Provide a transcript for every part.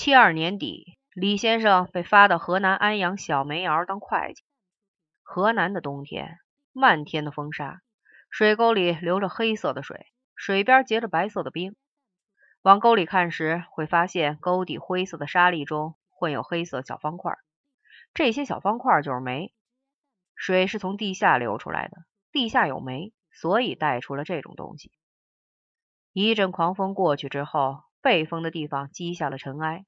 七二年底，李先生被发到河南安阳小煤窑当会计。河南的冬天，漫天的风沙，水沟里流着黑色的水，水边结着白色的冰。往沟里看时，会发现沟底灰色的沙粒中混有黑色小方块，这些小方块就是煤。水是从地下流出来的，地下有煤，所以带出了这种东西。一阵狂风过去之后，被风的地方积下了尘埃，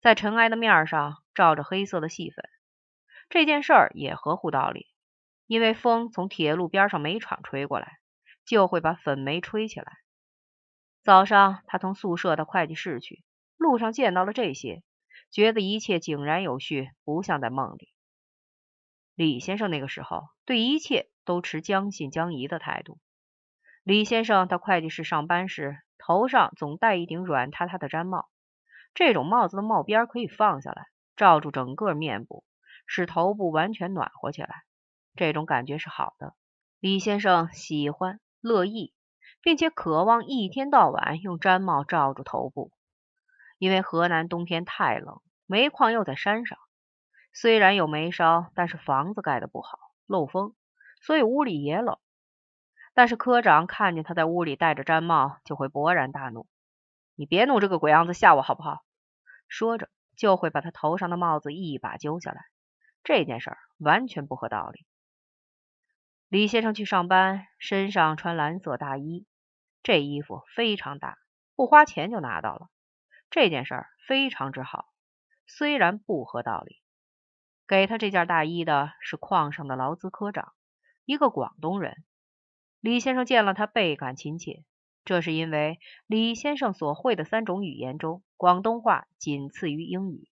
在尘埃的面上罩着黑色的细粉。这件事儿也合乎道理，因为风从铁路边上煤厂吹过来，就会把粉煤吹起来。早上他从宿舍到会计室去，路上见到了这些，觉得一切井然有序，不像在梦里。李先生那个时候对一切都持将信将疑的态度。李先生到会计室上班时，头上总戴一顶软塌塌的毡帽。这种帽子的帽边可以放下来，罩住整个面部，使头部完全暖和起来。这种感觉是好的。李先生喜欢、乐意，并且渴望一天到晚用毡帽罩住头部。因为河南冬天太冷，煤矿又在山上，虽然有煤烧，但是房子盖的不好，漏风，所以屋里也冷。但是科长看见他在屋里戴着毡帽，就会勃然大怒：“你别弄这个鬼样子吓我好不好？”说着就会把他头上的帽子一把揪下来。这件事儿完全不合道理。李先生去上班，身上穿蓝色大衣，这衣服非常大，不花钱就拿到了。这件事儿非常之好，虽然不合道理。给他这件大衣的是矿上的劳资科长，一个广东人。李先生见了他倍感亲切，这是因为李先生所会的三种语言中，广东话仅次于英语。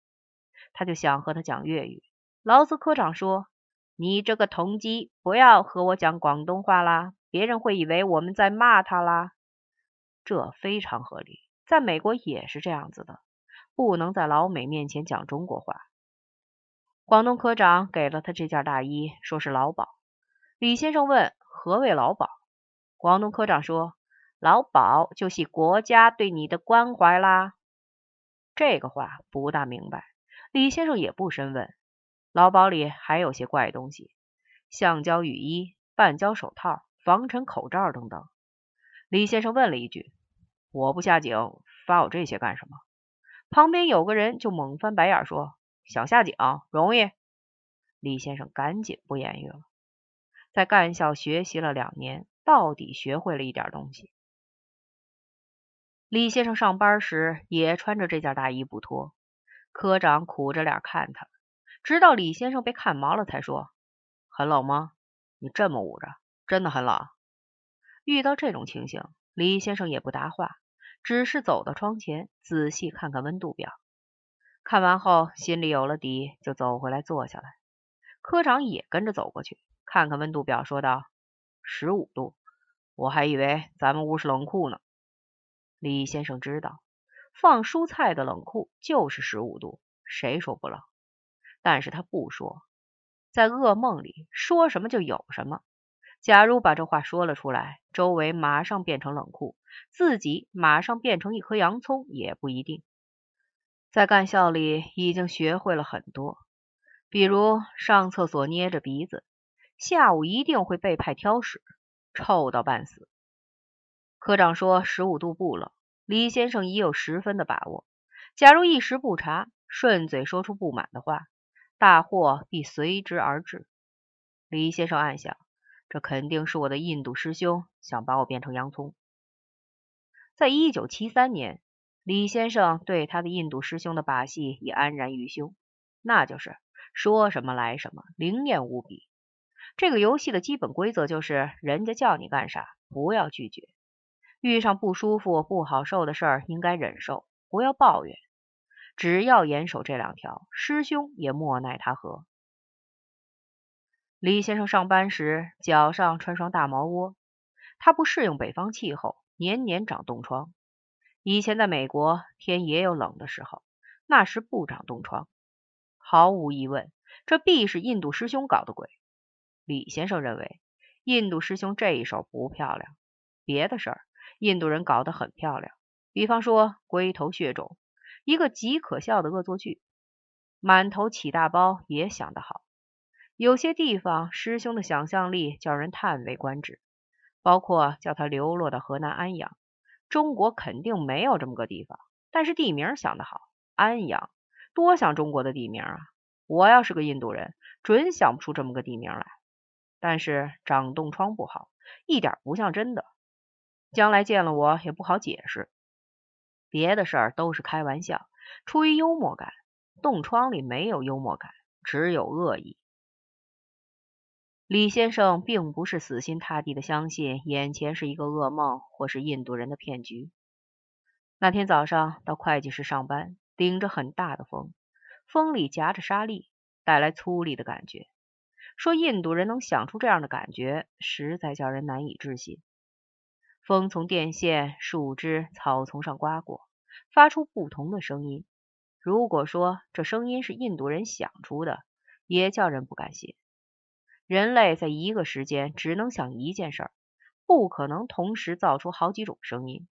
他就想和他讲粤语。劳资科长说：“你这个同机，不要和我讲广东话啦，别人会以为我们在骂他啦。”这非常合理，在美国也是这样子的，不能在老美面前讲中国话。广东科长给了他这件大衣，说是劳保。李先生问：“何为劳保？”广东科长说：“劳保就是国家对你的关怀啦。”这个话不大明白，李先生也不深问。劳保里还有些怪东西，橡胶雨衣、半胶手套、防尘口罩等等。李先生问了一句：“我不下井，发我这些干什么？”旁边有个人就猛翻白眼说：“想下井容易。”李先生赶紧不言语了。在干校学习了两年。到底学会了一点东西。李先生上班时也穿着这件大衣不脱。科长苦着脸看他，直到李先生被看毛了，才说：“很冷吗？你这么捂着，真的很冷。”遇到这种情形，李先生也不答话，只是走到窗前，仔细看看温度表。看完后，心里有了底，就走回来坐下来。科长也跟着走过去，看看温度表，说道：“十五度。”我还以为咱们屋是冷库呢。李先生知道放蔬菜的冷库就是十五度，谁说不冷？但是他不说，在噩梦里说什么就有什么。假如把这话说了出来，周围马上变成冷库，自己马上变成一颗洋葱也不一定。在干校里已经学会了很多，比如上厕所捏着鼻子，下午一定会被派挑食。臭到半死。科长说十五度不冷，李先生已有十分的把握。假如一时不察，顺嘴说出不满的话，大祸必随之而至。李先生暗想，这肯定是我的印度师兄想把我变成洋葱。在一九七三年，李先生对他的印度师兄的把戏已安然于胸，那就是说什么来什么，灵验无比。这个游戏的基本规则就是，人家叫你干啥，不要拒绝。遇上不舒服、不好受的事儿，应该忍受，不要抱怨。只要严守这两条，师兄也莫奈他何。李先生上班时脚上穿双大毛窝，他不适应北方气候，年年长冻疮。以前在美国，天也有冷的时候，那时不长冻疮。毫无疑问，这必是印度师兄搞的鬼。李先生认为，印度师兄这一手不漂亮。别的事儿，印度人搞得很漂亮，比方说龟头血肿，一个极可笑的恶作剧。满头起大包也想得好，有些地方师兄的想象力叫人叹为观止，包括叫他流落到河南安阳。中国肯定没有这么个地方，但是地名想得好，安阳多像中国的地名啊！我要是个印度人，准想不出这么个地名来。但是长冻疮不好，一点不像真的。将来见了我也不好解释。别的事儿都是开玩笑，出于幽默感。冻疮里没有幽默感，只有恶意。李先生并不是死心塌地的相信眼前是一个噩梦，或是印度人的骗局。那天早上到会计室上班，顶着很大的风，风里夹着沙粒，带来粗粝的感觉。说印度人能想出这样的感觉，实在叫人难以置信。风从电线、树枝、草丛上刮过，发出不同的声音。如果说这声音是印度人想出的，也叫人不敢信。人类在一个时间只能想一件事儿，不可能同时造出好几种声音。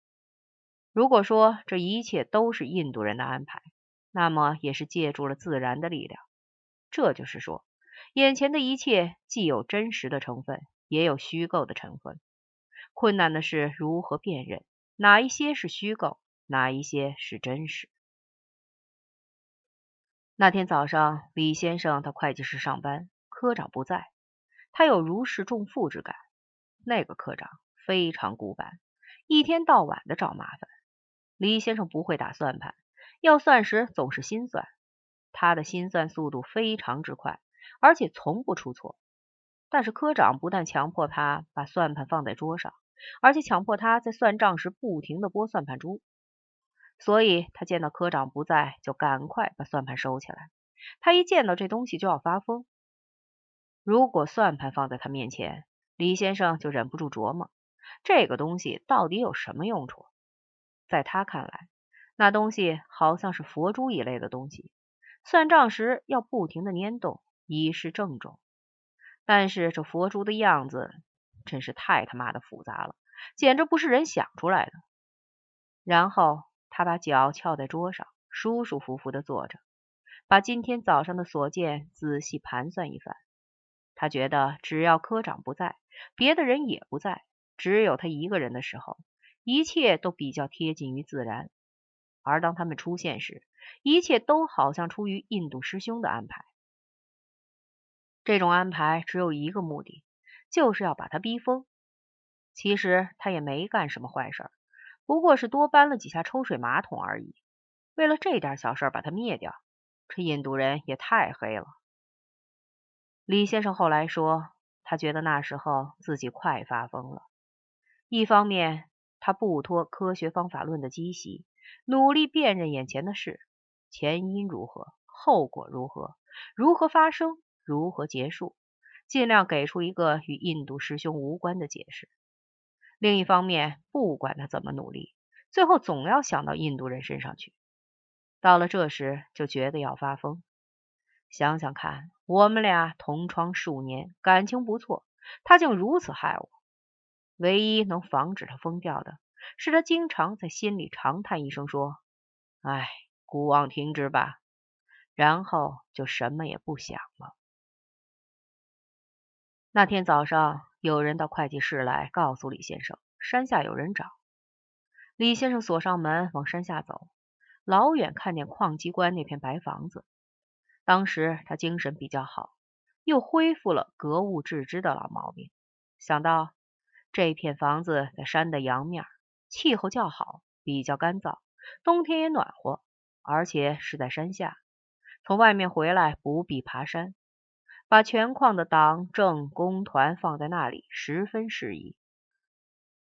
如果说这一切都是印度人的安排，那么也是借助了自然的力量。这就是说，眼前的一切既有真实的成分，也有虚构的成分。困难的是如何辨认哪一些是虚构，哪一些是真实。那天早上，李先生到会计室上班，科长不在，他有如释重负之感。那个科长非常古板，一天到晚的找麻烦。李先生不会打算盘，要算时总是心算。他的心算速度非常之快，而且从不出错。但是科长不但强迫他把算盘放在桌上，而且强迫他在算账时不停的拨算盘珠。所以他见到科长不在，就赶快把算盘收起来。他一见到这东西就要发疯。如果算盘放在他面前，李先生就忍不住琢磨：这个东西到底有什么用处？在他看来，那东西好像是佛珠一类的东西，算账时要不停的粘动，以示郑重。但是这佛珠的样子真是太他妈的复杂了，简直不是人想出来的。然后。他把脚翘在桌上，舒舒服服的坐着，把今天早上的所见仔细盘算一番。他觉得，只要科长不在，别的人也不在，只有他一个人的时候，一切都比较贴近于自然；而当他们出现时，一切都好像出于印度师兄的安排。这种安排只有一个目的，就是要把他逼疯。其实他也没干什么坏事。不过是多搬了几下抽水马桶而已。为了这点小事把他灭掉，这印度人也太黑了。李先生后来说，他觉得那时候自己快发疯了。一方面，他不脱科学方法论的积习，努力辨认眼前的事，前因如何，后果如何，如何发生，如何结束，尽量给出一个与印度师兄无关的解释。另一方面，不管他怎么努力，最后总要想到印度人身上去。到了这时，就觉得要发疯。想想看，我们俩同窗数年，感情不错，他竟如此害我。唯一能防止他疯掉的，是他经常在心里长叹一声，说：“唉，古往听之吧。”然后就什么也不想了。那天早上。有人到会计室来，告诉李先生，山下有人找。李先生锁上门，往山下走。老远看见矿机关那片白房子，当时他精神比较好，又恢复了格物致知的老毛病，想到这片房子在山的阳面，气候较好，比较干燥，冬天也暖和，而且是在山下，从外面回来不必爬山。把全矿的党政工团放在那里十分适宜，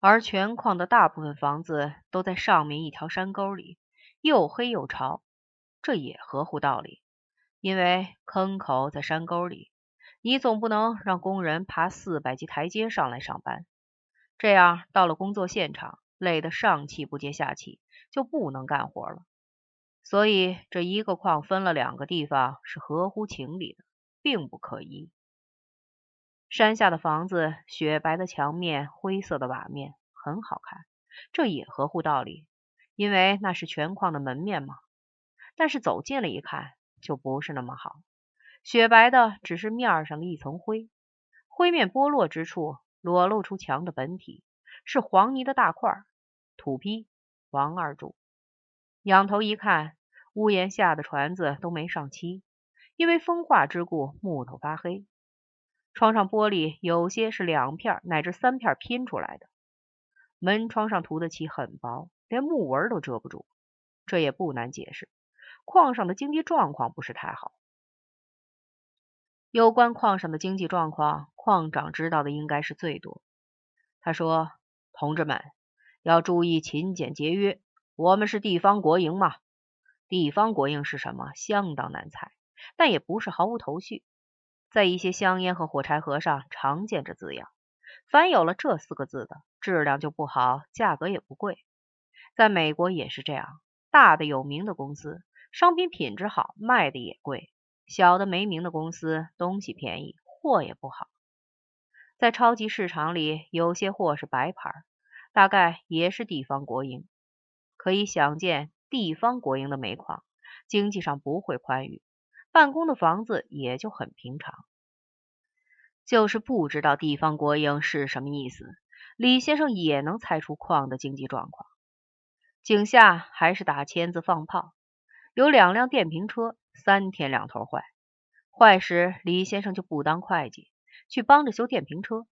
而全矿的大部分房子都在上面一条山沟里，又黑又潮，这也合乎道理。因为坑口在山沟里，你总不能让工人爬四百级台阶上来上班，这样到了工作现场，累得上气不接下气，就不能干活了。所以这一个矿分了两个地方是合乎情理的。并不可疑。山下的房子，雪白的墙面，灰色的瓦面，很好看，这也合乎道理，因为那是全矿的门面嘛。但是走近了一看，就不是那么好。雪白的只是面上的一层灰，灰面剥落之处，裸露出墙的本体，是黄泥的大块。土坯，王二柱。仰头一看，屋檐下的船子都没上漆，因为风化之故，木头发黑。窗上玻璃有些是两片乃至三片拼出来的，门窗上涂的漆很薄，连木纹都遮不住。这也不难解释，矿上的经济状况不是太好。有关矿上的经济状况，矿长知道的应该是最多。他说：“同志们，要注意勤俭节约。我们是地方国营嘛，地方国营是什么？相当难猜，但也不是毫无头绪。”在一些香烟和火柴盒上常见这字样，凡有了这四个字的，质量就不好，价格也不贵。在美国也是这样，大的有名的公司，商品品质好，卖的也贵；小的没名的公司，东西便宜，货也不好。在超级市场里，有些货是白牌，大概也是地方国营。可以想见，地方国营的煤矿经济上不会宽裕。办公的房子也就很平常，就是不知道地方国营是什么意思。李先生也能猜出矿的经济状况。井下还是打签子放炮，有两辆电瓶车，三天两头坏。坏时李先生就不当会计，去帮着修电瓶车。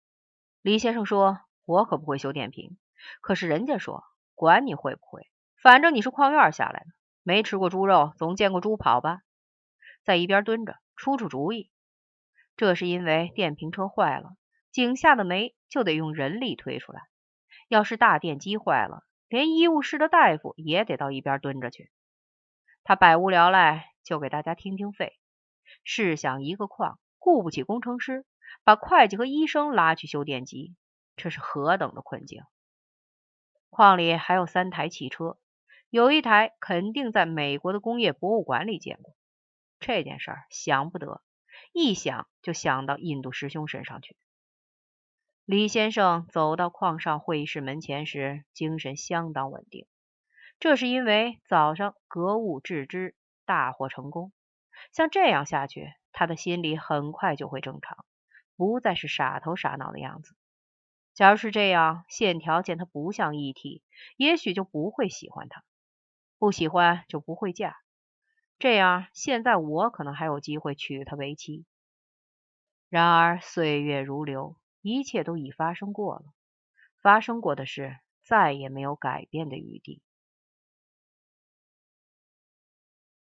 李先生说：“我可不会修电瓶。”可是人家说：“管你会不会，反正你是矿院下来的，没吃过猪肉，总见过猪跑吧。”在一边蹲着出出主意，这是因为电瓶车坏了，井下的煤就得用人力推出来。要是大电机坏了，连医务室的大夫也得到一边蹲着去。他百无聊赖，就给大家听听肺。试想，一个矿雇不起工程师，把会计和医生拉去修电机，这是何等的困境！矿里还有三台汽车，有一台肯定在美国的工业博物馆里见过。这件事儿想不得，一想就想到印度师兄身上去。李先生走到矿上会议室门前时，精神相当稳定，这是因为早上格物致知，大获成功。像这样下去，他的心里很快就会正常，不再是傻头傻脑的样子。假如是这样，线条见他不像一体，也许就不会喜欢他，不喜欢就不会嫁。这样，现在我可能还有机会娶她为妻。然而岁月如流，一切都已发生过了，发生过的事再也没有改变的余地。